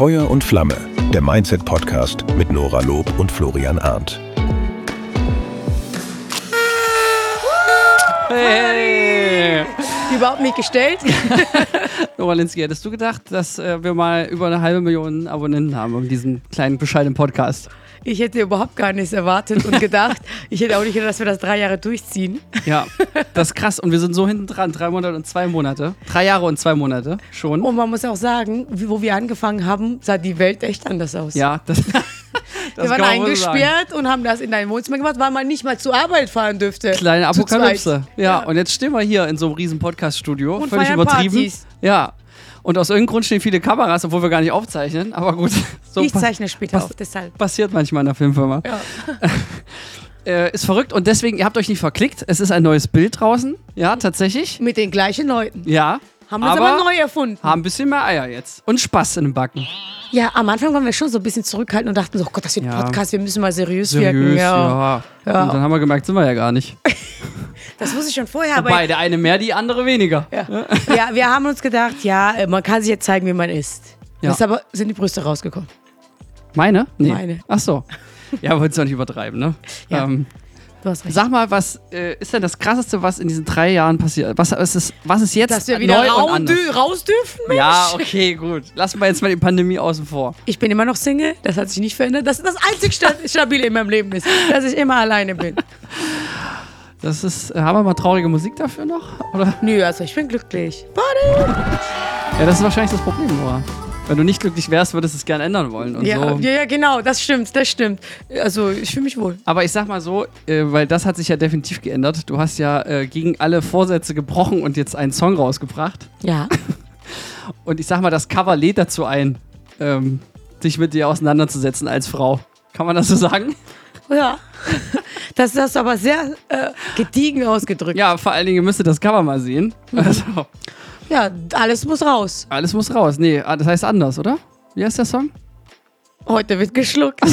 Feuer und Flamme, der Mindset-Podcast mit Nora Lob und Florian Arndt. Hey! Überhaupt nicht gestellt. Nora Linsky, hättest du gedacht, dass äh, wir mal über eine halbe Million Abonnenten haben um diesen kleinen bescheidenen Podcast? Ich hätte überhaupt gar nichts erwartet und gedacht. Ich hätte auch nicht gedacht, dass wir das drei Jahre durchziehen. Ja, das ist krass. Und wir sind so hinten dran. Drei Monate und zwei Monate. Drei Jahre und zwei Monate schon. Und man muss auch sagen, wo wir angefangen haben, sah die Welt echt anders aus. Ja, das, das wir waren eingesperrt und haben das in deinem Wohnzimmer gemacht, weil man nicht mal zur Arbeit fahren dürfte. Kleine Apokalypse. zweit. Ja, und jetzt stehen wir hier in so einem riesen Podcast-Studio. Völlig übertrieben. Partys. Ja. Und aus irgendeinem Grund stehen viele Kameras, obwohl wir gar nicht aufzeichnen. Aber gut, so ich zeichne später auf, deshalb. passiert manchmal in der Filmfirma. Ja. Äh, ist verrückt und deswegen, ihr habt euch nicht verklickt. Es ist ein neues Bild draußen. Ja, tatsächlich. Mit den gleichen Leuten. Ja. Haben wir es aber neu erfunden. haben ein bisschen mehr Eier jetzt. Und Spaß in den Backen. Ja, am Anfang waren wir schon so ein bisschen zurückhaltend und dachten so, oh Gott, das wird ein Ja. Podcast, wir müssen mal seriös, Seriös, wirken. ja. Ja. Und dann haben wir gemerkt, sind wir ja gar nicht. Das wusste ich schon vorher, aber Wobei, der eine mehr, die andere weniger. Ja. ja, wir haben uns gedacht, ja, äh, man kann sich jetzt zeigen, wie man ist. Ja. Jetzt aber sind die Brüste rausgekommen. Meine? Nee. Meine. Ach so. Ja, wolltest du auch nicht übertreiben, ne? Ja. Ähm, Du hast recht. sag mal, was äh, ist denn das Krasseste, was in diesen drei Jahren passiert? Was ist, es, was ist jetzt Dass wir neu wieder und rau anders? raus dürfen, Mensch. Ja, okay, gut. Lassen wir jetzt mal die Pandemie außen vor. Ich bin immer noch Single, das hat sich nicht verändert. Das ist das einzig Sta- Stabile in meinem Leben ist, dass ich immer alleine bin. Das ist, äh, haben wir mal traurige Musik dafür noch? Oder? Nö, also ich bin glücklich. Party! Ja, das ist wahrscheinlich das Problem, Nora. Wenn du nicht glücklich wärst, würdest du es gerne ändern wollen. Und Ja, so. ja, ja, genau, das stimmt, das stimmt. Also ich fühle mich wohl. Aber ich sag mal so, äh, weil das hat sich ja definitiv geändert. Du hast ja äh, gegen alle Vorsätze gebrochen und jetzt einen Song rausgebracht. Ja. Und ich sag mal, das Cover lädt dazu ein, ähm, dich mit dir auseinanderzusetzen als Frau. Kann man das so sagen? Ja. Das ist aber sehr äh, gediegen ausgedrückt. Ja, vor allen Dingen müsst ihr das Cover mal sehen. Also, Ja, alles muss raus. alles muss raus. Nee, ah, das heißt anders, oder? Wie heißt der Song? Heute wird geschluckt.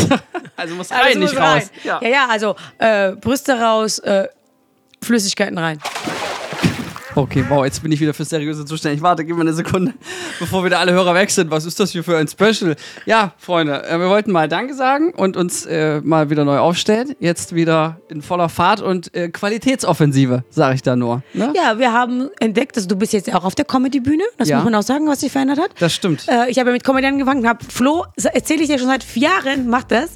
Also muss rein, muss nicht rein. raus. Ja. Ja, ja, also äh, Brüste raus, äh, Flüssigkeiten rein. Okay, wow, jetzt bin ich wieder für seriöse zuständig. Warte, gib mir eine Sekunde, bevor wieder alle Hörer weg sind. Was ist das hier für ein Special? Ja, Freunde, äh, wir wollten mal Danke sagen und uns äh, mal wieder neu aufstellen. Jetzt wieder in voller Fahrt und äh, Qualitätsoffensive, sage ich da nur. Ne? Ja, wir haben entdeckt, dass du bist jetzt auch auf der Comedy-Bühne. Das Ja. muss man auch sagen, was sich verändert hat. Das stimmt. Äh, ich habe ja mit Comedy angefangen, habe Flo, erzähle ich ja schon seit vier Jahren, macht das.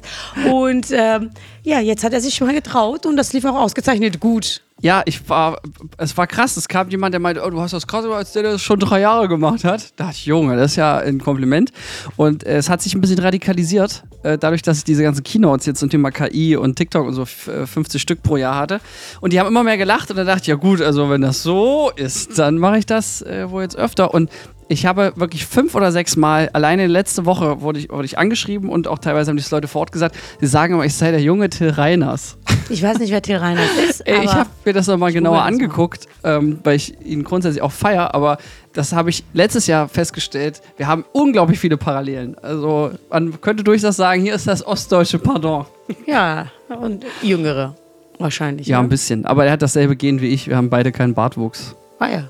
Und ähm, ja, jetzt hat er sich mal getraut und das lief auch ausgezeichnet gut. Ja, ich war, es war krass. Es kam jemand, der meinte, oh, du hast das krasser, als der, das schon drei Jahre gemacht hat. Da dachte ich, Junge, das ist ja ein Kompliment. Und äh, es hat sich ein bisschen radikalisiert, äh, dadurch, dass ich diese ganzen Keynotes jetzt zum Thema KI und TikTok und so f- äh, 50 Stück pro Jahr hatte. Und die haben immer mehr gelacht und dann dachte ich, ja gut, also wenn das so ist, dann mache ich das äh, wohl jetzt öfter. Und ich habe wirklich fünf oder sechs Mal, alleine letzte Woche wurde ich, wurde ich angeschrieben und auch teilweise haben die Leute fortgesagt, die sagen immer, ich sei der junge Till Reiners. Ich weiß nicht, wer Till Reiners ist, Ey, ich habe mir das nochmal genauer angeguckt, ähm, weil ich ihn grundsätzlich auch feier, aber das habe ich letztes Jahr festgestellt. Wir haben unglaublich viele Parallelen. Also man könnte durchaus sagen, hier ist das ostdeutsche Pardon. ja, und Jüngere wahrscheinlich. Ja, ne? ein bisschen. Aber er hat dasselbe Gen wie ich. Wir haben beide keinen Bartwuchs. Ah ja.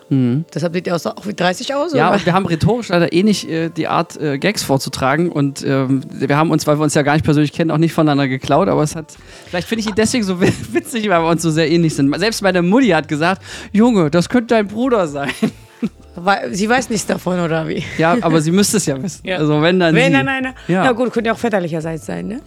Deshalb sieht er aus- auch wie 30 aus? Mhm. Ja, oder? und wir haben rhetorisch leider eh nicht äh, die Art, äh, Gags vorzutragen. Und ähm, wir haben uns, weil wir uns ja gar nicht persönlich kennen, auch nicht voneinander geklaut. Aber es hat, vielleicht finde ich ihn deswegen so wi- witzig, weil wir uns so sehr ähnlich sind. Selbst meine Mutti hat gesagt, Junge, das könnte dein Bruder sein. Sie weiß nichts davon, oder wie? Ja, aber sie müsste es ja wissen. Ja. Also wenn dann Wenn sie. dann einer. Ja. Ja. gut, könnte ja auch väterlicherseits sein, ne?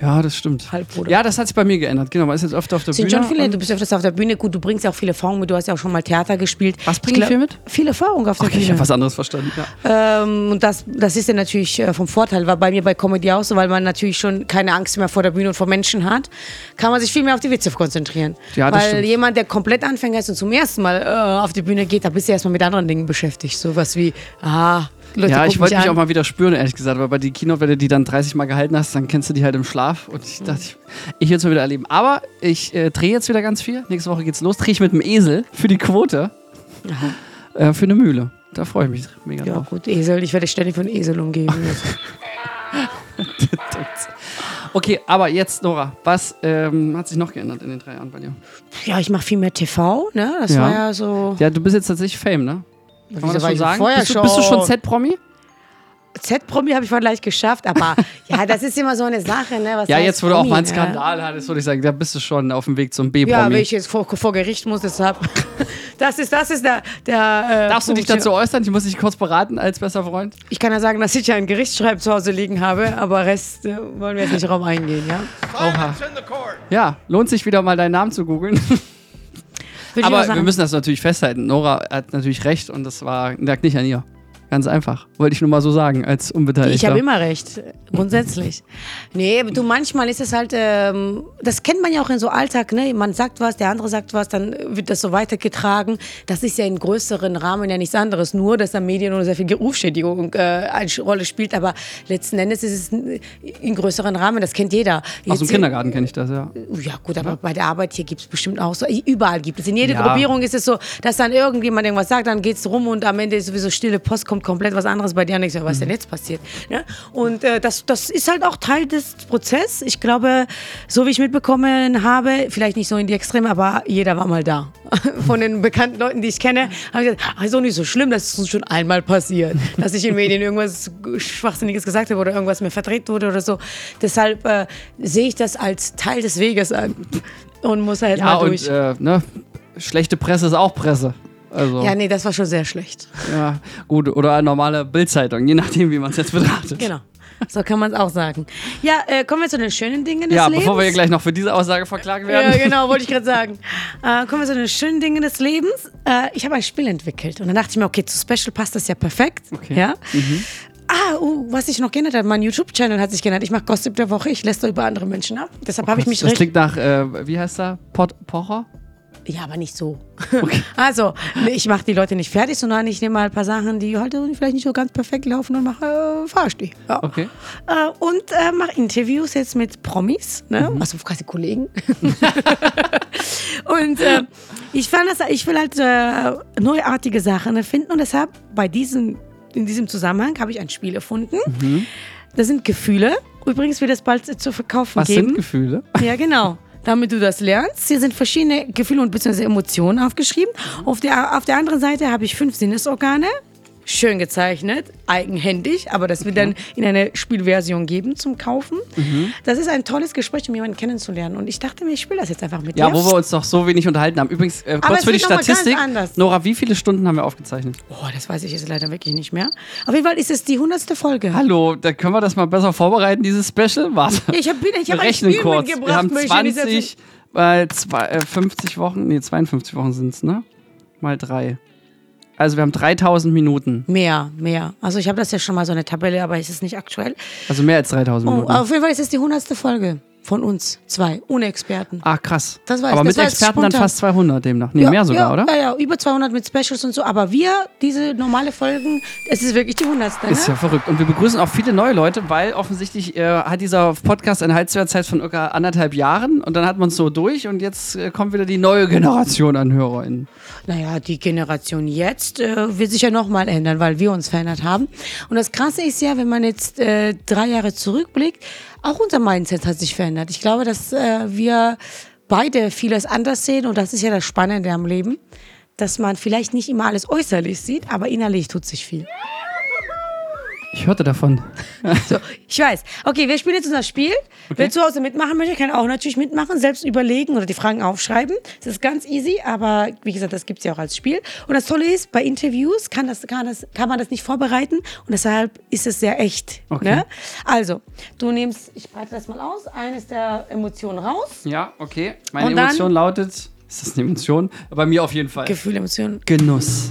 Ja, das stimmt. Halbbruder. Ja, das hat sich bei mir geändert. Genau, man ist jetzt öfter auf der Sind Bühne. schon viele, du bist öfters auf der Bühne, gut, du bringst ja auch viele Erfahrungen mit, du hast ja auch schon mal Theater gespielt. Was bringe ich viel mit? Viel Erfahrung auf der Okay, ich Bühne. habe was anderes verstanden. Ja. Ähm, und das, das ist ja natürlich äh, vom Vorteil, war bei mir bei Comedy auch so, weil man natürlich schon keine Angst mehr vor der Bühne und vor Menschen hat, kann man sich viel mehr auf die Witze konzentrieren. Ja, das weil stimmt. jemand, der komplett Anfänger ist und zum ersten Mal äh, auf die Bühne geht, da bist du erstmal mit anderen Dingen beschäftigt. Sowas wie, ah, Leute Ja, ich wollte mich an. auch mal wieder spüren, ehrlich gesagt, weil bei die Keynote, wenn du die dann 30 Mal gehalten hast, dann kennst du die halt im Schlaf. Und ich dachte, ich, ich will es mal wieder erleben. Aber ich äh, drehe jetzt wieder ganz viel. Nächste Woche geht's los. Drehe ich mit dem Esel für die Quote. Äh, für eine Mühle. Da freue ich mich mega Ja, drauf. gut, Esel, ich werde ständig von Esel umgeben. Okay, aber jetzt, Nora, was ähm, hat sich noch geändert in den drei Jahren bei dir? ja, ich mache viel mehr TV, ne? Das Ja. war ja so. Ja, du bist jetzt tatsächlich Fame, ne? Kann man das schon sagen? vorher Bist du, bist du schon? Z-Promi? Z-Promi habe ich vielleicht geschafft, aber ja, das ist immer so eine Sache, ne? Was Ja, jetzt, wo du auch mal einen ne? Skandal hattest, würde ich sagen, da bist du schon auf dem Weg zum Ja, B-Promi. wenn ich jetzt vor, vor Gericht muss, deshalb. Das ist, das ist der. der äh, Darfst du dich dazu äußern? Ich muss dich kurz beraten als bester Freund. Ich kann ja sagen, dass ich ja einen Gerichtsschreib zu Hause liegen habe, aber Rest äh, wollen wir jetzt nicht drauf eingehen, ja? Oha. Ja, lohnt sich wieder mal deinen Namen zu googeln. Würde Aber wir müssen das natürlich festhalten. Nora hat natürlich recht und das war lag nicht an ihr. Ganz einfach. Wollte ich nur mal so sagen, als Unbeteiligter. Ich habe immer recht, grundsätzlich. Nee, du, manchmal ist es halt, ähm, das kennt man ja auch in so Alltag, ne? Man sagt was, der andere sagt was, dann wird das so weitergetragen. Das ist ja in größeren Rahmen ja nichts anderes, nur dass da Medien oder sehr viel Rufschädigung äh, eine Rolle spielt. Aber letzten Endes ist es in größeren Rahmen, das kennt jeder. Aus dem Jetzt- Kindergarten kenne ich das, ja. Ja, gut, aber bei der Arbeit hier gibt es bestimmt auch so. Überall gibt es. In jeder Ja. Gruppierung ist es so, dass dann irgendjemand irgendwas sagt, dann geht es rum und am Ende ist sowieso stille Post, kommt komplett was anderes bei dir und ich so, was denn jetzt passiert? Ne? Und äh, das, das ist halt auch Teil des Prozesses. Ich glaube, so wie ich mitbekommen habe, vielleicht nicht so in die Extreme, aber jeder war mal da. Von den bekannten Leuten, die ich kenne, habe ich gesagt, ah, ist doch nicht so schlimm, das ist uns schon einmal passiert, dass ich in Medien irgendwas Schwachsinniges gesagt habe oder irgendwas mir verdreht wurde oder so. Deshalb äh, sehe ich das als Teil des Weges an und muss halt Ja, mal und durch. äh, ne, schlechte Presse ist auch Presse. Also, ja, nee, das war schon sehr schlecht. ja, gut. Oder eine normale Bildzeitung, je nachdem, wie man es jetzt betrachtet. Genau. So kann man es auch sagen. Ja, äh, kommen wir zu den schönen Dingen des Ja, Lebens. bevor wir hier gleich noch für diese Aussage verklagt werden. Ja, genau, wollte ich gerade sagen. Äh, kommen wir zu den schönen Dingen des Lebens. Äh, ich habe ein Spiel entwickelt und dann dachte ich mir, okay, zu Special passt das ja perfekt. Okay. Ja? Ah, uh, was sich noch geändert hat, mein YouTube-Channel hat sich geändert. Ich mache Gossip der Woche, ich lässt über andere Menschen ab. Deshalb habe ich mich Das klingt nach, äh, wie heißt er? Pot Pocher? Ja, aber nicht so. Also, nee, ich mache die Leute nicht fertig, sondern ich nehme mal ein paar Sachen, die halt vielleicht nicht so ganz perfekt laufen und mache, äh, verarsche die. Ja. Okay. Äh, und äh, mache Interviews jetzt mit Promis, ne? also quasi Kollegen. und äh, ich, fand das, ich will halt äh, neuartige Sachen erfinden und deshalb bei diesem, in diesem Zusammenhang habe ich ein Spiel erfunden. Das sind Gefühle. Übrigens wird es bald zu verkaufen Was geben. sind Gefühle? Ja, genau. Damit du das lernst. Hier sind verschiedene Gefühle und beziehungsweise Emotionen aufgeschrieben. Auf der, auf der anderen Seite habe ich fünf Sinnesorgane. Schön gezeichnet, eigenhändig, aber das wird dann in eine Spielversion geben zum Kaufen. Mhm. Das ist ein tolles Gespräch, um jemanden kennenzulernen. Und ich dachte mir, ich spiele das jetzt einfach mit Ja, dir. wo wir uns doch so wenig unterhalten haben. Übrigens, äh, kurz für die noch Statistik. anders. Nora, wie viele Stunden haben wir aufgezeichnet? oh, das weiß ich jetzt leider wirklich nicht mehr. Auf jeden Fall ist es die hundertste Folge. Hallo, da können wir das mal besser vorbereiten, dieses Special. Warte. Ich habe ich hab ein Spiel kurz. mitgebracht. Wir haben möchte ich nicht erzählen. 20, äh, zwei, äh, 50 Wochen, nee, 52 Wochen sind es, ne? Mal drei. Also wir haben 3000 Minuten. Mehr, mehr. Also ich habe das ja schon mal so eine Tabelle, aber es ist nicht aktuell. Also mehr als 3000 Oh, Minuten. auf jeden Fall ist es die hundertste Folge von uns zwei, ohne Experten. Ah, krass. Das weiß- Aber das mit war Experten dann fast 200 demnach. Nee, mehr sogar, ja, oder? Ja, ja, über 200 mit Specials und so. Aber wir, diese normale Folgen, es ist wirklich die hundertste. Ist Ne? ja verrückt. Und wir begrüßen auch viele neue Leute, weil offensichtlich äh, hat dieser Podcast eine Halbwertszeit von circa anderthalb Jahren und dann hat man es so durch und jetzt äh, kommt wieder die neue Generation an HörerInnen. Naja, die Generation jetzt äh, wird sich ja nochmal ändern, weil wir uns verändert haben. Und das Krasse ist ja, wenn man jetzt äh, drei Jahre zurückblickt, auch unser Mindset hat sich verändert. Ich glaube, dass äh, wir beide vieles anders sehen und das ist ja das Spannende am Leben, dass man vielleicht nicht immer alles äußerlich sieht, aber innerlich tut sich viel. Ich hörte davon. So, ich weiß. Okay, wir spielen jetzt unser Spiel. Wer zu Hause mitmachen möchte, kann auch natürlich mitmachen, selbst überlegen oder die Fragen aufschreiben. Das ist ganz easy, aber wie gesagt, das gibt es ja auch als Spiel. Und das Tolle ist, bei Interviews kann, das, kann, das, kann man das nicht vorbereiten und deshalb ist es sehr echt. Okay. Ne? Also, du nimmst, ich breite das mal aus, eines der Emotionen raus. Ja, okay. Meine Emotion lautet, ist das eine Emotion? Bei mir auf jeden Fall. Gefühl, Emotionen. Genuss.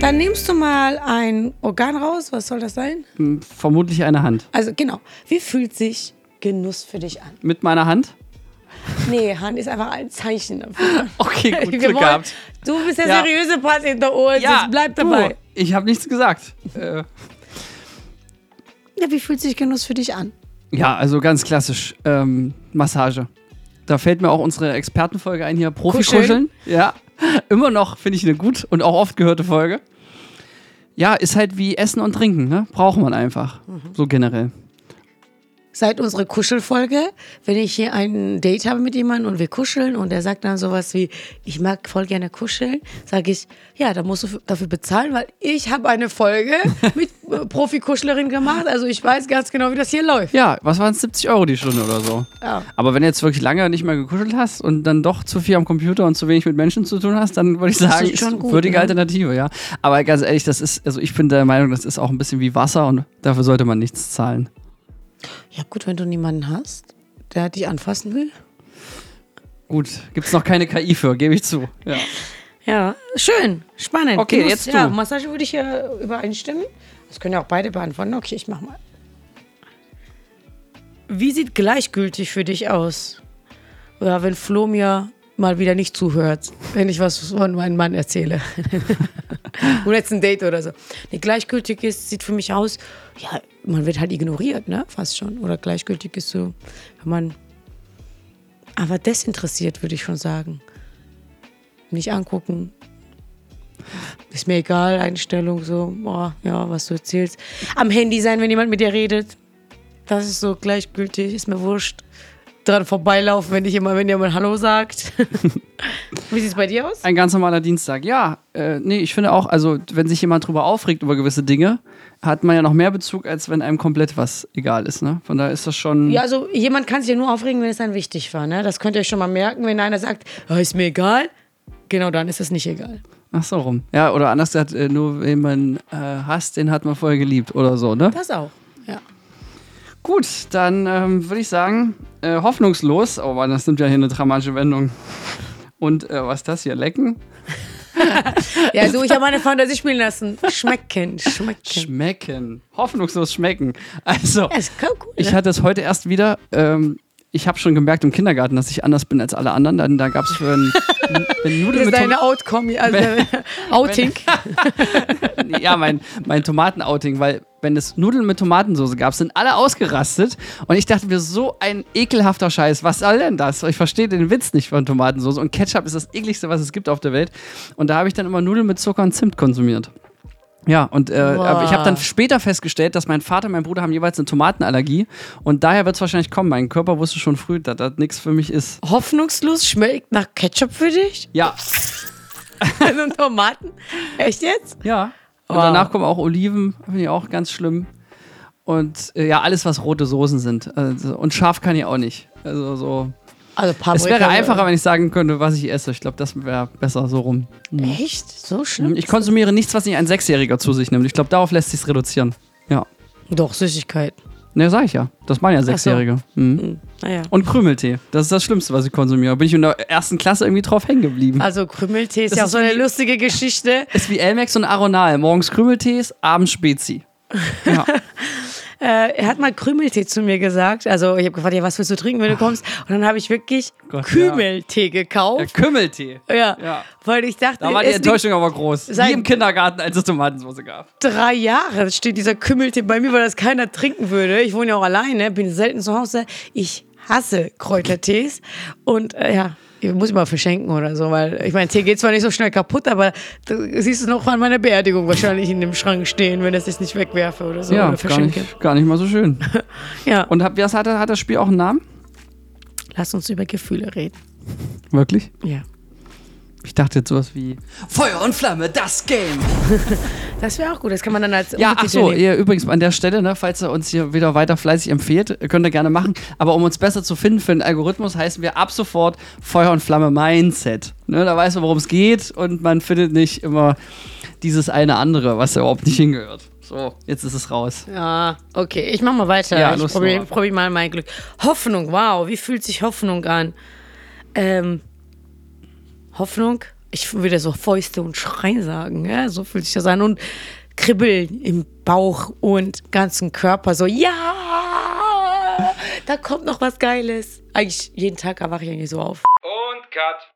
Dann nimmst du mal ein Organ raus. Was soll das sein? Hm, Vermutlich eine Hand. Also, genau. Wie fühlt sich Genuss für dich an? Mit meiner Hand? Nee, Hand ist einfach ein Zeichen dafür. Okay, gut, Wir Glück wollen- gehabt. Du bist der Ja. seriöse Part hinter Ohren. Ja, bleib dabei. Du, ich habe nichts gesagt. Äh, Ja, wie fühlt sich Genuss für dich an? ja, also ganz klassisch. Ähm, Massage. Da fällt mir auch unsere Expertenfolge ein hier, Profi-Kuscheln. Ja, immer noch finde ich eine gut und auch oft gehörte Folge. Ja, ist halt wie Essen und Trinken, ne? Braucht man einfach. So generell. Seit unserer Kuschelfolge, wenn ich hier ein Date habe mit jemandem und wir kuscheln und er sagt dann sowas wie, ich mag voll gerne kuscheln, sage ich, ja, da musst du dafür bezahlen, weil ich habe eine Folge mit äh, Profi-Kuschlerin gemacht, also ich weiß ganz genau, wie das hier läuft. Ja, was waren es? 70 Euro die Stunde oder so. Ja. Aber wenn du jetzt wirklich lange nicht mehr gekuschelt hast und dann doch zu viel am Computer und zu wenig mit Menschen zu tun hast, dann würde ich sagen, ist ist schon gut, würdige ne? Alternative, ja. Aber ganz ehrlich, das ist, also ich bin der Meinung, das ist auch ein bisschen wie Wasser und dafür sollte man nichts zahlen. Ja gut, wenn du niemanden hast, der dich anfassen will. Gut, gibt es noch keine KI für, gebe ich zu. Ja. Ja, schön, spannend. Okay, Genuss, jetzt ja, du. Massage würde ich ja übereinstimmen. Das können ja auch beide beantworten. Okay, ich mach mal. Wie sieht gleichgültig für dich aus? Oder wenn Flo mir mal wieder nicht zuhört, wenn ich was von meinem Mann erzähle. oder jetzt ein Date oder so. Nee, gleichgültig ist, sieht für mich aus, ja, man wird halt ignoriert, ne? Fast schon. Oder gleichgültig ist so, wenn man. Aber desinteressiert, würde ich schon sagen. Nicht angucken, ist mir egal, Einstellung so, boah, ja, was du erzählst. Am Handy sein, wenn jemand mit dir redet. Das ist so gleichgültig, ist mir wurscht. Dran vorbeilaufen, wenn, ich immer, wenn jemand Hallo sagt. Wie sieht es bei dir aus? Ein ganz normaler Dienstag. Ja, äh, nee, ich finde auch, also wenn sich jemand drüber aufregt über gewisse Dinge, hat man ja noch mehr Bezug, als wenn einem komplett was egal ist. Ne? Von daher ist das schon. Ja, also jemand kann sich ja nur aufregen, wenn es dann wichtig war. Ne? Das könnt ihr euch schon mal merken, wenn einer sagt, "Ah, ist mir egal. Genau dann ist es nicht egal. Ach so rum. Ja, oder anders gesagt, äh, nur wen man äh, hasst, den hat man vorher geliebt oder so, ne? Das auch. Ja. Gut, dann ähm, würde ich sagen, äh, hoffnungslos. Oh Mann, das nimmt ja hier eine dramatische Wendung. Und äh, was ist das hier? Lecken? Ja, so, ich habe meine Fantasie spielen lassen. Schmecken, schmecken. Schmecken. Hoffnungslos schmecken. Also, Ja, ich ne? hatte es heute erst wieder. Ähm, ich habe schon gemerkt im Kindergarten, dass ich anders bin als alle anderen. Dann, da gab es für ein, ein Nudeln Das ist mit deine Outcome, also Outing. ja, mein, mein Tomatenouting, weil wenn es Nudeln mit Tomatensauce gab, sind alle ausgerastet und ich dachte mir, so ein ekelhafter Scheiß, was soll denn das? Ich verstehe den Witz nicht von Tomatensauce und Ketchup ist das ekligste, was es gibt auf der Welt und da habe ich dann immer Nudeln mit Zucker und Zimt konsumiert. Ja, und äh, aber ich habe dann später festgestellt, dass mein Vater und mein Bruder haben jeweils eine Tomatenallergie und daher wird es wahrscheinlich kommen. Mein Körper wusste schon früh, dass das nichts für mich ist. Hoffnungslos schmeckt nach Ketchup für dich? Ja, Und Tomaten? Echt jetzt? Ja. Und Wow. danach kommen auch Oliven, finde ich auch ganz schlimm. Und äh, ja, alles, was rote Soßen sind. Also, und scharf kann ich auch nicht. Also so. Also Es wäre einfacher, wenn ich sagen könnte, was ich esse. Ich glaube, das wäre besser so rum. Echt? So schlimm? Ich konsumiere nichts, was nicht ein Sechsjähriger zu sich nimmt. Ich glaube, darauf lässt sich reduzieren. Ja. Doch, Süßigkeit. Ne, sag ich ja. Das waren ja Sechsjährige. Mhm. Hm, Naja. Und Krümeltee. Das ist das Schlimmste, was ich konsumiere. Bin ich in der ersten Klasse irgendwie drauf hängen geblieben. Also Krümmeltee ist Das ja auch ist so eine lustige Geschichte. ist wie Elmex und Aronal. Morgens Krümeltees, abends Spezi. Ja. Äh, er hat mal Krümeltee zu mir gesagt. Also ich habe gefragt, ja, was willst du trinken, wenn du kommst? Und dann habe ich wirklich Gott, Kümeltee ja, gekauft. Kümmeltee. Ja. Ja. Weil ich dachte, Da war die Enttäuschung aber groß. Wie im Kindergarten, als es Tomatensauce gab. drei Jahre steht dieser Kümmeltee bei mir, weil das keiner trinken würde. Ich wohne ja auch alleine, bin selten zu Hause. Ich hasse Kräutertees. Und äh, ja, ich muss immer verschenken oder so, weil ich meine, Tee geht zwar nicht so schnell kaputt, aber da siehst du noch an meiner Beerdigung wahrscheinlich in dem Schrank stehen, wenn es ich nicht wegwerfe oder so ja, oder gar verschenke. nicht, gar nicht mal so schön. Ja, und hat, was hat, hat das Spiel auch einen Namen? lass uns über Gefühle reden. Wirklich? Ja. Ich dachte jetzt sowas wie Feuer und Flamme, das Game. Das wäre auch gut, das kann man dann als Ja, ach so, ihr, übrigens an der Stelle, ne, falls ihr uns hier wieder weiter fleißig empfehlt, könnt ihr gerne machen. Aber um uns besser zu finden für den Algorithmus, heißen wir ab sofort Feuer und Flamme Mindset. Ne, da weiß man, worum es geht und man findet nicht immer dieses eine andere, was da überhaupt nicht hingehört. So, jetzt ist es raus. Ja, okay, ich mach mal weiter. Ja, ich probiere probier mal mein Glück. Hoffnung, wow, wie fühlt sich Hoffnung an? Ähm, Hoffnung, ich würde so Fäuste und Schreien sagen, ja, so fühlt sich das an. Und Kribbeln im Bauch und ganzen Körper, so, ja, da kommt noch was Geiles. Eigentlich jeden Tag erwache ich eigentlich so auf. Und Cut.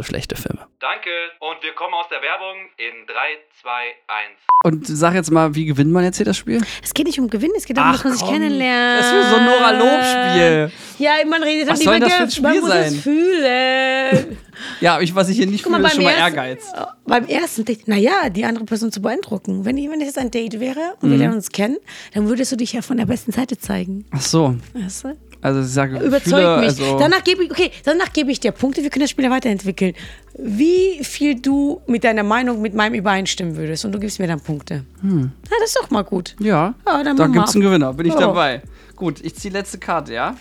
für schlechte Filme. Danke. Und wir kommen aus der Werbung in 3, 2, 1. Und sag jetzt mal, wie gewinnt man jetzt hier das Spiel? Es geht nicht um Gewinn, es geht darum, dass man sich kennenlernt. Das ist so ein Nora-Lob-Spiel. Ja, man redet dann soll über das für ein Geld, man Spiel muss sein? es fühlen. Ja, ich, was ich hier nicht Guck mal, fühle, ist schon beim mal ersten- Ehrgeiz. Beim ersten Date, naja, die andere Person zu beeindrucken. Wenn, wenn es jetzt ein Date wäre und wir Mhm. lernen uns kennen, dann würdest du dich ja von der besten Seite zeigen. Ach so. Weißt du? Also ich sage, Überzeug fühle, mich. Also, danach gebe ich, okay, danach gebe ich dir Punkte, wir können das Spiel ja weiterentwickeln. Wie viel du mit deiner Meinung mit meinem übereinstimmen würdest und du gibst mir dann Punkte. Hm. Ja, das ist doch mal gut. ja, Ja, dann da gibt es einen Gewinner. Bin ich Ja. dabei. Gut, ich ziehe letzte Karte, ja?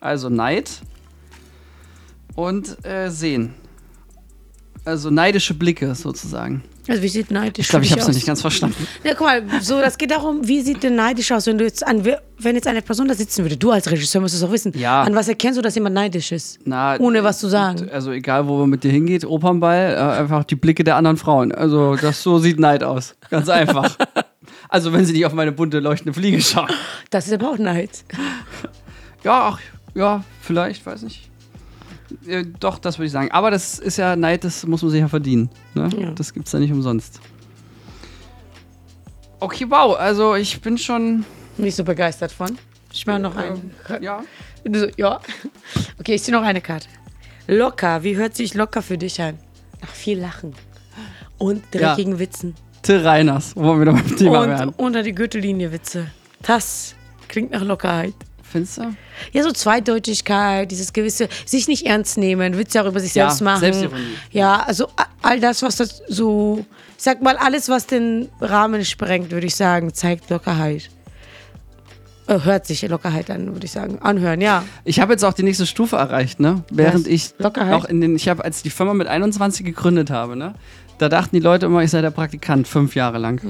Also Neid und äh, Sehen. Also neidische Blicke sozusagen. Also wie sieht neidisch Ich glaube, ich habe es noch aus? nicht ganz verstanden. Ja, guck mal, so, das geht darum, wie sieht denn neidisch aus, wenn du jetzt an, wenn jetzt eine Person da sitzen würde, du als Regisseur musst es auch wissen. Ja. An was erkennst du, dass jemand neidisch ist? Na, Ohne was zu sagen. Also egal, wo man mit dir hingeht, Opernball, äh, einfach die Blicke der anderen Frauen. Also das so sieht Neid aus. Ganz einfach. also wenn sie nicht auf meine bunte leuchtende Fliege schauen. Das ist aber auch Neid. Ja, ach, ja, vielleicht, weiß nicht. Äh, doch, das würde ich sagen. Aber das ist ja Neid, das muss man sich ja verdienen. Ne? Ja. Das gibt's ja nicht umsonst. Okay, wow. Also ich bin schon. Nicht so begeistert von. Ich mache noch einen. Ja. Du so, ja. Okay, ich ziehe noch eine Karte. Locker. Wie hört sich locker für dich an? Nach viel Lachen. Und dreckigen Witzen. Till Reiners, wo wir wieder beim Thema Und werden. unter die Gürtellinie Witze. Das klingt nach Lockerheit. Findest du? Ja, so Zweideutigkeit, dieses gewisse, sich nicht ernst nehmen, Witze auch über sich Ja, selbst machen. Selbstironie. Ja, also all das, was das so, ich sag mal, alles, was den Rahmen sprengt, würde ich sagen, zeigt Lockerheit. Äh, hört sich Lockerheit an, würde ich sagen. Anhören, ja. Ich habe jetzt auch die nächste Stufe erreicht, ne? Während Was? ich Lockerheit? auch in den, ich habe, als die Firma mit 21 gegründet habe, ne? Da dachten die Leute immer, ich sei der Praktikant, fünf Jahre lang.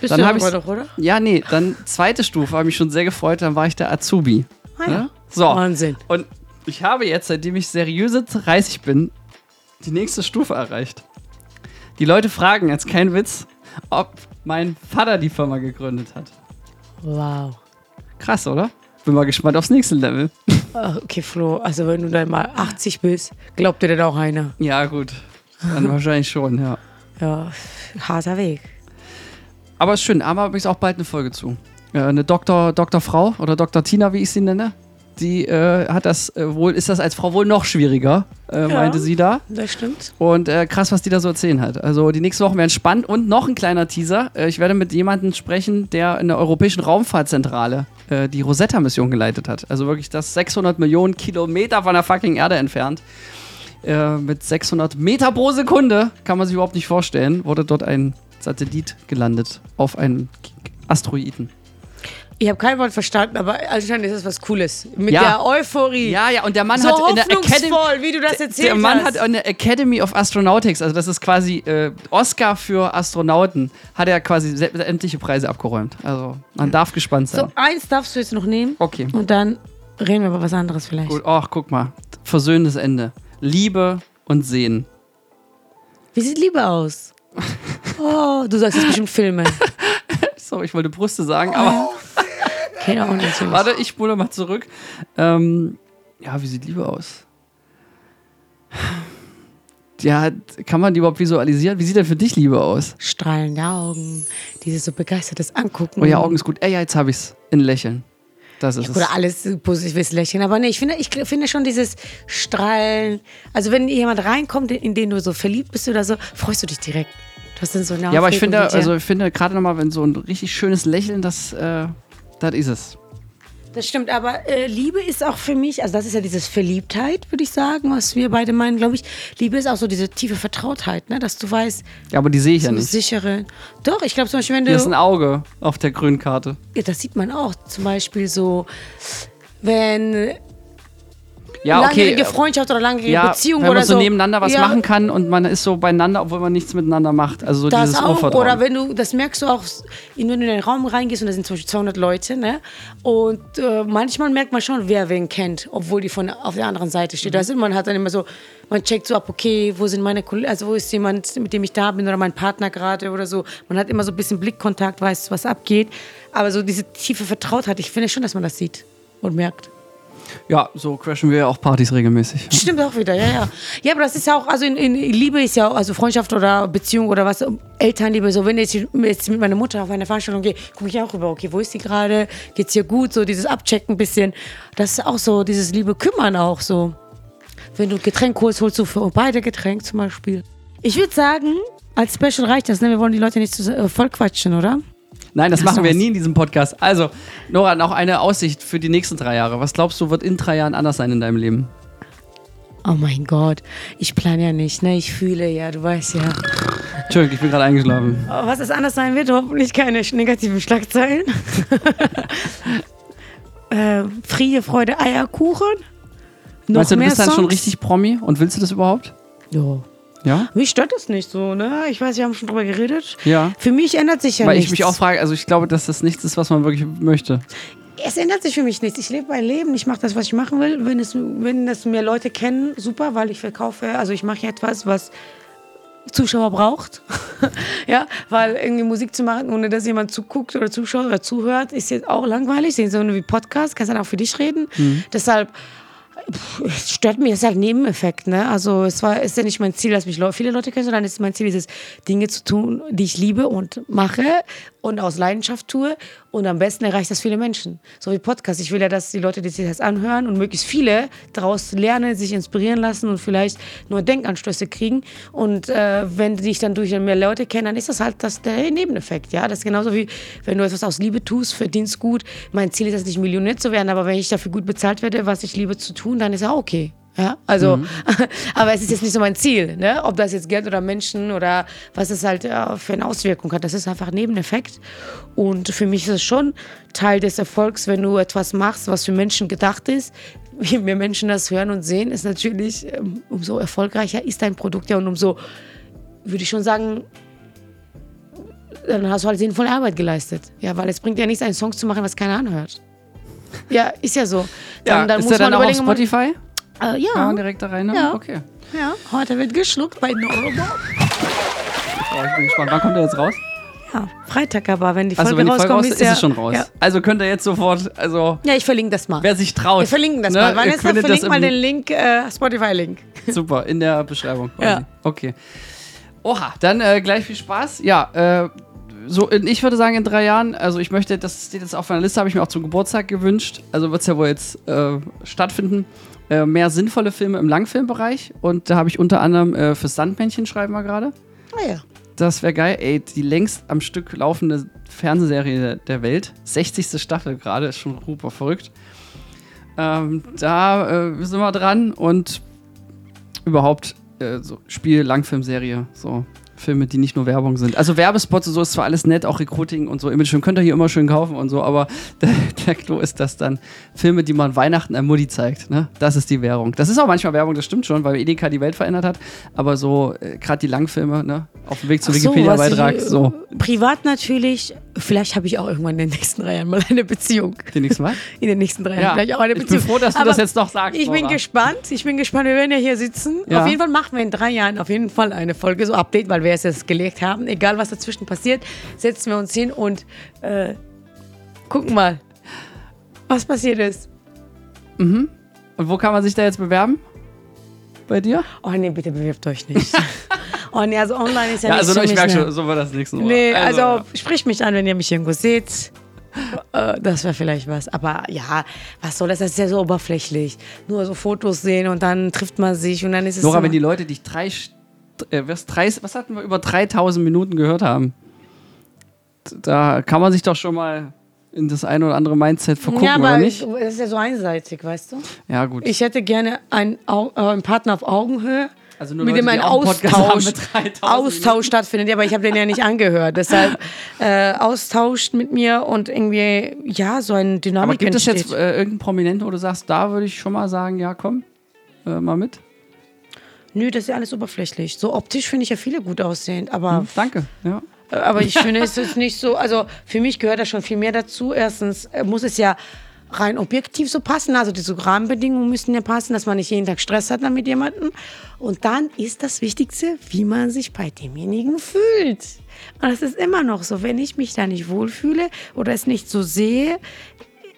Bist Dann du aber doch, oder? Ja, nee, dann zweite Stufe, habe mich schon sehr gefreut, dann war ich der Azubi. Ah, ja. Ne? So. Wahnsinn. Und ich habe jetzt, seitdem ich seriöse 30 bin, die nächste Stufe erreicht. Die Leute fragen jetzt, kein Witz, ob mein Vater die Firma gegründet hat. Wow. Krass, oder? Bin mal gespannt aufs nächste Level. Ach, okay, Flo, also wenn du dann mal 80 bist, glaubt dir dann auch einer. Ja, gut. Dann wahrscheinlich schon, ja. Ja, harter Weg. Aber ist schön, aber habe ich auch bald eine Folge zu. Äh, eine Doktor, Doktor Frau oder Dr. Tina, wie ich sie nenne, die äh, hat das äh, wohl, ist das als Frau wohl noch schwieriger, äh, meinte sie da. Das stimmt. Und äh, krass, was die da so erzählen hat. Also die nächsten Wochen werden spannend und noch ein kleiner Teaser. Äh, ich werde mit jemandem sprechen, der in der Europäischen Raumfahrtzentrale die Rosetta-Mission geleitet hat. Also wirklich das 600 Millionen Kilometer von der fucking Erde entfernt. Äh, mit 600 Meter pro Sekunde, kann man sich überhaupt nicht vorstellen, wurde dort ein Satellit gelandet auf einen Asteroiden. Ich habe kein Wort verstanden, aber anscheinend ist es was Cooles. Mit Ja. der Euphorie. Ja, ja, und der Mann so hat in der Academy. wie du das erzählt Der Mann hast. hat an der Academy of Astronautics, also das ist quasi äh, Oscar für Astronauten, hat er quasi sämtliche Preise abgeräumt. Also man darf gespannt sein. so, eins darfst du jetzt noch nehmen. Okay, Und dann reden wir über was anderes vielleicht. gut. Ach, guck mal. Versöhnendes Ende. Liebe und Sehen. Wie sieht Liebe aus? Oh, du sagst jetzt bestimmt Filme. So, ich wollte Brüste sagen, aber Keine Ahnung. was. warte, ich spule mal zurück. Ähm, ja, wie sieht Liebe aus? Ja, kann man die überhaupt visualisieren? Wie sieht denn für dich Liebe aus? Strahlende Augen, dieses so begeistertes Angucken. Oh ja, Augen ist gut. Ey, ja, jetzt habe ich's. In Lächeln. Das ist es. Oder alles positives Lächeln. Aber nee, ich finde, ich finde schon dieses Strahlen. Also, wenn jemand reinkommt, in den du so verliebt bist oder so, freust du dich direkt. Du hast dann so eine Ja, aber ich finde, also ich finde gerade nochmal, wenn so ein richtig schönes Lächeln, das, äh, das ist es. Das stimmt, aber äh, Liebe ist auch für mich, also das ist ja dieses Verliebtheit, würde ich sagen, was wir beide meinen, glaube ich. Liebe ist auch so diese tiefe Vertrautheit, ne? dass du weißt, Ja, aber die sehe ich ja nicht. sichere. Doch, ich glaube zum Beispiel, wenn du. Hier ist ein Auge auf der grünen Karte. ja, das sieht man auch. Zum Beispiel so, wenn Ja, okay. langjährige Freundschaft oder langjährige Ja, Beziehung wenn oder man so so. nebeneinander was ja, machen kann und man ist so beieinander, obwohl man nichts miteinander macht. Also so Das dieses auch. Urvertrauen. Oder wenn du, das merkst du auch, wenn du in den Raum reingehst und da sind zum Beispiel 200 Leute, ne? Und äh, manchmal merkt man schon, wer wen kennt, obwohl die von auf der anderen Seite steht. Also man hat dann immer so, man checkt so ab, okay, wo sind meine Kollegen, also wo ist jemand, mit dem ich da bin oder mein Partner gerade oder so. Man hat immer so ein bisschen Blickkontakt, weiß, was abgeht. Aber so diese tiefe Vertrautheit, ich finde schon, dass man das sieht. und merkt. Ja, so crashen wir ja auch Partys regelmäßig. Stimmt auch wieder, ja, ja. Ja, aber das ist ja auch, also in, in Liebe ist ja also Freundschaft oder Beziehung oder was, Elternliebe, so wenn ich jetzt mit meiner Mutter auf eine Veranstaltung gehe, gucke ich auch rüber, okay, wo ist sie gerade, geht's ihr gut, so dieses Abchecken ein bisschen. Das ist auch so, dieses Liebe kümmern auch so. Wenn du Getränk holst, holst du für beide Getränk zum Beispiel. Ich würde sagen, als Special reicht das, ne? Wir wollen die Leute nicht zu äh, voll quatschen, oder? Nein, das Hast machen wir nie in diesem Podcast. Also, Nora, noch eine Aussicht für die nächsten drei Jahre. Was glaubst du, wird in drei Jahren anders sein in deinem Leben? Oh mein Gott, ich plane ja nicht, ne? Ich fühle ja, du weißt ja. Entschuldigung, ich bin gerade eingeschlafen. Aber Was es anders sein wird, hoffentlich keine negativen Schlagzeilen. äh, Friede, Freude, Eierkuchen. Noch Meinst du, du bist dann schon Songs? richtig Promi und willst du das überhaupt? Ja. Ja? Mich stört das nicht so, ne? Ich weiß, wir haben schon drüber geredet. Ja. Für mich ändert sich ja Weil nichts. ich mich auch frage, also ich glaube, dass das nichts ist, was man wirklich möchte. es ändert sich für mich nichts. Ich lebe mein Leben, ich mache das, was ich machen will. Wenn es, wenn es mehr Leute kennen, super, weil ich verkaufe, also ich mache etwas, was Zuschauer braucht. ja, weil irgendwie Musik zu machen, ohne dass jemand zuguckt oder zuschaut oder zuhört, ist jetzt auch langweilig. So wie Podcast, kannst dann auch für dich reden. Deshalb es stört mich, es ist halt ein Nebeneffekt, ne? Also es war, ist ja nicht mein Ziel, dass mich viele Leute kennen, sondern es ist mein Ziel, dieses Dinge zu tun, die ich liebe und mache und aus Leidenschaft tue und am besten erreicht das viele Menschen. So wie Podcast. Ich will ja, dass die Leute, die sich das anhören und möglichst viele daraus lernen, sich inspirieren lassen und vielleicht neue Denkanstöße kriegen. Und äh, wenn dich dann durch mehr Leute kennen, dann ist das halt das, der Nebeneffekt. Ja? Das ist genauso wie, wenn du etwas aus Liebe tust, verdienst gut. Mein Ziel ist es nicht, Millionär zu werden, aber wenn ich dafür gut bezahlt werde, was ich liebe zu tun, dann ist ja okay. Ja, also, aber es ist jetzt nicht so mein Ziel, ne? ob das jetzt Geld oder Menschen oder was es halt äh, für eine Auswirkung hat. Das ist einfach ein Nebeneffekt. Und für mich ist es schon Teil des Erfolgs, wenn du etwas machst, was für Menschen gedacht ist. Je mehr Menschen das hören und sehen, ist natürlich, ähm, umso erfolgreicher ist dein Produkt ja und umso, würde ich schon sagen, dann hast du halt sinnvolle Arbeit geleistet. Ja, weil es bringt ja nichts, einen Song zu machen, was keiner anhört. Ja, ist ja so. Dann, dann ist muss der dann man auch auf ob man- Spotify? Äh, ja. Kann man direkt da rein? ne? Ja. Okay. Ja, heute wird geschluckt bei Norma. Oh, ich bin gespannt. Wann kommt der jetzt raus? Ja, Freitag aber, wenn die Folge Also wenn die Folge rauskommt, raus ist, ist es schon raus. Ja. Also könnt ihr jetzt sofort, also ja, ich verlinke das mal. wer sich traut. Wir verlinken das ne, mal. Vanessa, verlinke mal im- den Link, äh, Spotify-Link. Super, in der Beschreibung. Quasi. Ja. Okay. Oha, dann äh, gleich viel Spaß. Ja, äh, so, in, ich würde sagen, in drei Jahren, also ich möchte, das steht jetzt auf meiner Liste, habe ich mir auch zum Geburtstag gewünscht. Also wird es ja wohl jetzt äh, stattfinden. Äh, mehr sinnvolle Filme im Langfilmbereich. Und da habe ich unter anderem äh, fürs Sandmännchen schreiben wir gerade. Ah ja. Das wäre geil. Ey, die längst am Stück laufende Fernsehserie der Welt. 60. Staffel gerade, ist schon super verrückt. Ähm, da äh, sind wir dran und überhaupt äh, so Spiel, Langfilmserie, so Filme, die nicht nur Werbung sind. Also Werbespots und so ist zwar alles nett, auch Recruiting und so, Image könnt ihr hier immer schön kaufen und so, aber der, der Clou ist das dann Filme, die man Weihnachten an Mutti zeigt, ne? Das ist die Währung. Das ist auch manchmal Werbung, das stimmt schon, weil Edeka die Welt verändert hat, aber so äh, gerade die Langfilme, ne? Auf dem Weg so, Wikipedia-Beitrag, so, Privat natürlich, vielleicht habe ich auch irgendwann in den nächsten drei Jahren mal eine Beziehung. den nächsten Mal. In den nächsten drei Jahren Ja, vielleicht auch eine ich bin Beziehung. froh, dass du Aber das jetzt noch sagst, Ich bin Nora. gespannt. Ich bin gespannt. Wir werden ja hier sitzen. Ja. Auf jeden Fall machen wir in drei Jahren auf jeden Fall eine Folge, so Update, weil wir es jetzt gelegt haben. Egal, was dazwischen passiert, setzen wir uns hin und äh, gucken mal, was passiert ist. Und wo kann man sich da jetzt bewerben? Bei dir? Oh nee, bitte bewirbt euch nicht. oh nee, also online ist ja, Ja, nicht also für ich mich, merke schon, so war das nächste Mal. Nee, also, spricht mich an, wenn ihr mich irgendwo seht. Äh, Das wäre vielleicht was. Aber ja, was soll das? Das ist ja so oberflächlich. Nur so Fotos sehen und dann trifft man sich und dann ist es. Nora, wenn die Leute dich drei, äh, was, drei, was hatten wir, über 3000 Minuten gehört haben, da kann man sich doch schon mal in das eine oder andere Mindset vergucken, ja, aber oder nicht? das ist ja so einseitig, weißt du? Ja, gut. Ich hätte gerne einen, Au- äh, einen Partner auf Augenhöhe. Also nur mit Leute, dem ein Austausch, mit 3000 Austausch stattfindet. Ja, aber ich habe den ja nicht angehört. Deshalb äh, austauscht mit mir und irgendwie, ja, so eine Dynamik aber gibt es jetzt äh, irgendeinen Prominenten, wo du sagst, da würde ich schon mal sagen, ja, komm, äh, mal mit? Nö, das ist ja alles oberflächlich. So optisch finde ich ja viele gut aussehend, aber Hm, danke. Ja. Äh, Aber ich finde, es ist nicht so, also für mich gehört da schon viel mehr dazu. Erstens äh, muss es ja rein objektiv so passen, also diese Rahmenbedingungen müssen ja passen, dass man nicht jeden Tag Stress hat dann mit jemandem. Und dann ist das Wichtigste, wie man sich bei demjenigen fühlt. Und das ist immer noch so, wenn ich mich da nicht wohlfühle oder es nicht so sehe,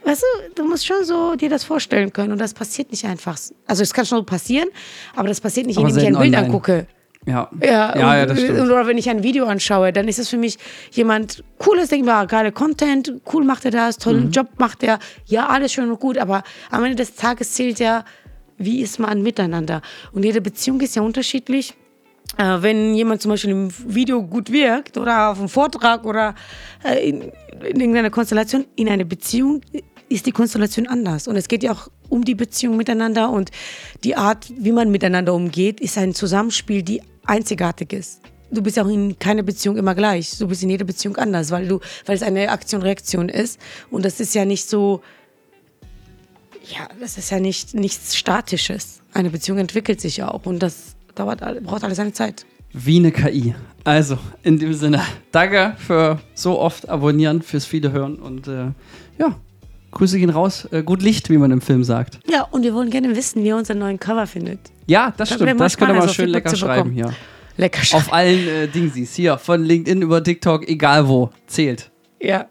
weißt du, du musst schon so dir das vorstellen können und das passiert nicht einfach. Also es kann schon passieren, aber das passiert nicht, Aber indem ich ein Bild online. angucke. Ja, Ja, ja, und, ja, das stimmt. Oder wenn ich ein Video anschaue, dann ist es für mich jemand cooles, denke ich mir, geile Content, cool macht er das, tollen Mhm. Job macht er. Ja, alles schön und gut, aber am Ende des Tages zählt ja, wie ist man miteinander. Und jede Beziehung ist ja unterschiedlich. Äh, wenn jemand zum Beispiel im Video gut wirkt oder auf einem Vortrag oder äh, in, in irgendeiner Konstellation, in einer Beziehung ist die Konstellation anders. Und es geht ja auch um die Beziehung miteinander und die Art, wie man miteinander umgeht, ist ein Zusammenspiel, die einzigartig ist. Du bist ja auch in keiner Beziehung immer gleich. Du bist in jeder Beziehung anders, weil du, weil es eine Aktion-Reaktion ist. Und das ist ja nicht so, ja, das ist ja nicht nichts Statisches. Eine Beziehung entwickelt sich ja auch und das dauert, braucht alles seine Zeit. Wie eine KI. Also, in dem Sinne, danke für so oft abonnieren, fürs viele hören und äh, ja, Grüße gehen raus. Äh, gut Licht, wie man im Film sagt. Ja, und wir wollen gerne wissen, wie ihr unseren neuen Cover findet. Ja, das Das stimmt. Das ihr spannend, mal so schön lecker schreiben hier. Lecker Auf allen äh, Dingsies. Hier, von LinkedIn über TikTok, egal wo. Zählt. Ja.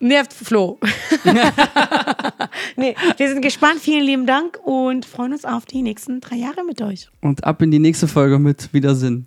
Nervt Flo. nee, wir sind gespannt. Vielen lieben Dank und freuen uns auf die nächsten drei Jahre mit euch. Und ab in die nächste Folge mit Wiedersinn.